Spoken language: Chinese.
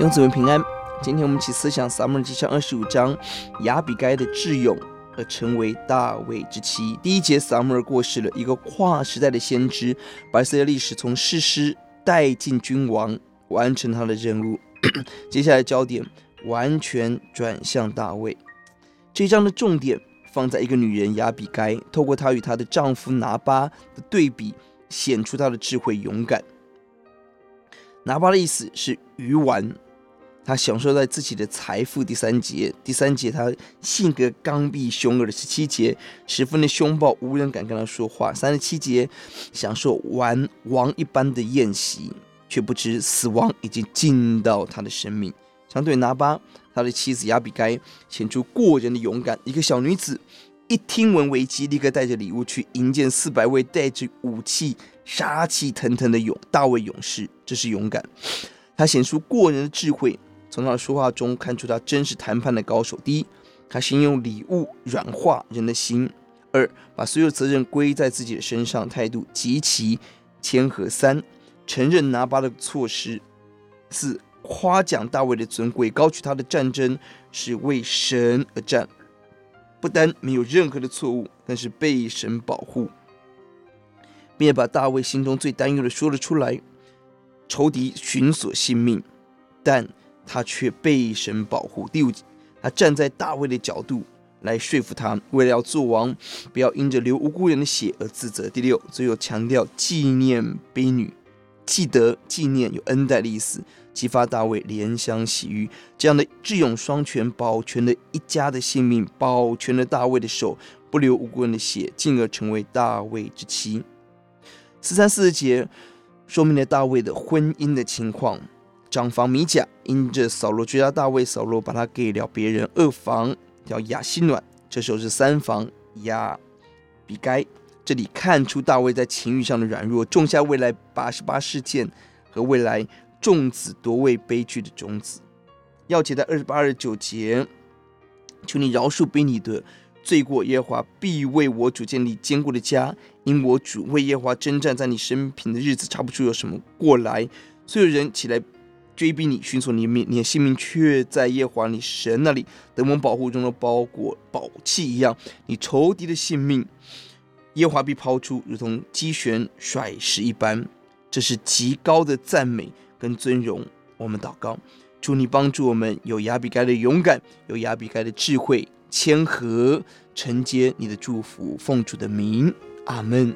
永子们平安。今天我们一起思想撒母耳记上二十五章，亚比该的智勇而成为大卫之妻。第一节，撒母耳过世了，一个跨时代的先知，把以色列历史从士师带进君王，完成他的任务。接下来焦点完全转向大卫。这一章的重点放在一个女人亚比该，透过她与她的丈夫拿巴的对比，显出她的智慧勇敢。拿巴的意思是鱼丸，他享受在自己的财富。第三节，第三节，他性格刚愎凶恶的十七节，十分的凶暴，无人敢跟他说话。三十七节，享受玩王一般的宴席，却不知死亡已经进到他的生命。相对拿巴，他的妻子亚比该显出过人的勇敢，一个小女子。一听闻危机，立刻带着礼物去迎接四百位带着武器、杀气腾腾的勇大卫勇士。这是勇敢。他显出过人的智慧，从他的说话中看出他真是谈判的高手。第一，他先用礼物软化人的心；二，把所有责任归在自己的身上，态度极其谦和；三，承认拿巴的错失；四，夸奖大卫的尊贵，高举他的战争是为神而战。不但没有任何的错误，但是被神保护，并把大卫心中最担忧的说了出来。仇敌寻索性命，但他却被神保护。第五，他站在大卫的角度来说服他，为了要做王，不要因着流无辜人的血而自责。第六，最后强调纪念婢女，记得纪念有恩待的意思。激发大卫怜香惜玉，这样的智勇双全，保全了一家的性命，保全了大卫的手，不流无辜人的血，进而成为大卫之妻。四三四节说明了大卫的婚姻的情况：长房米甲因着扫罗追杀大卫，扫罗把他给了别人；二房叫亚希暖，这时候是三房亚比该。这里看出大卫在情欲上的软弱，种下未来八十八事件和未来。众子夺位悲剧的种子，要解在二十八、二十九节，求你饶恕婢女的罪过，耶和华必为我主建立坚固的家，因我主为耶和华征战，在你生平的日子查不出有什么过来。所有人起来追逼你，寻索你命，你的性命却在耶和华你神那里，得蒙保护中的包裹宝器一样。你仇敌的性命，耶和华必抛出，如同机旋甩石一般。这是极高的赞美。跟尊荣，我们祷告，祝你帮助我们有亚比该的勇敢，有亚比该的智慧、谦和，承接你的祝福，奉主的名，阿门。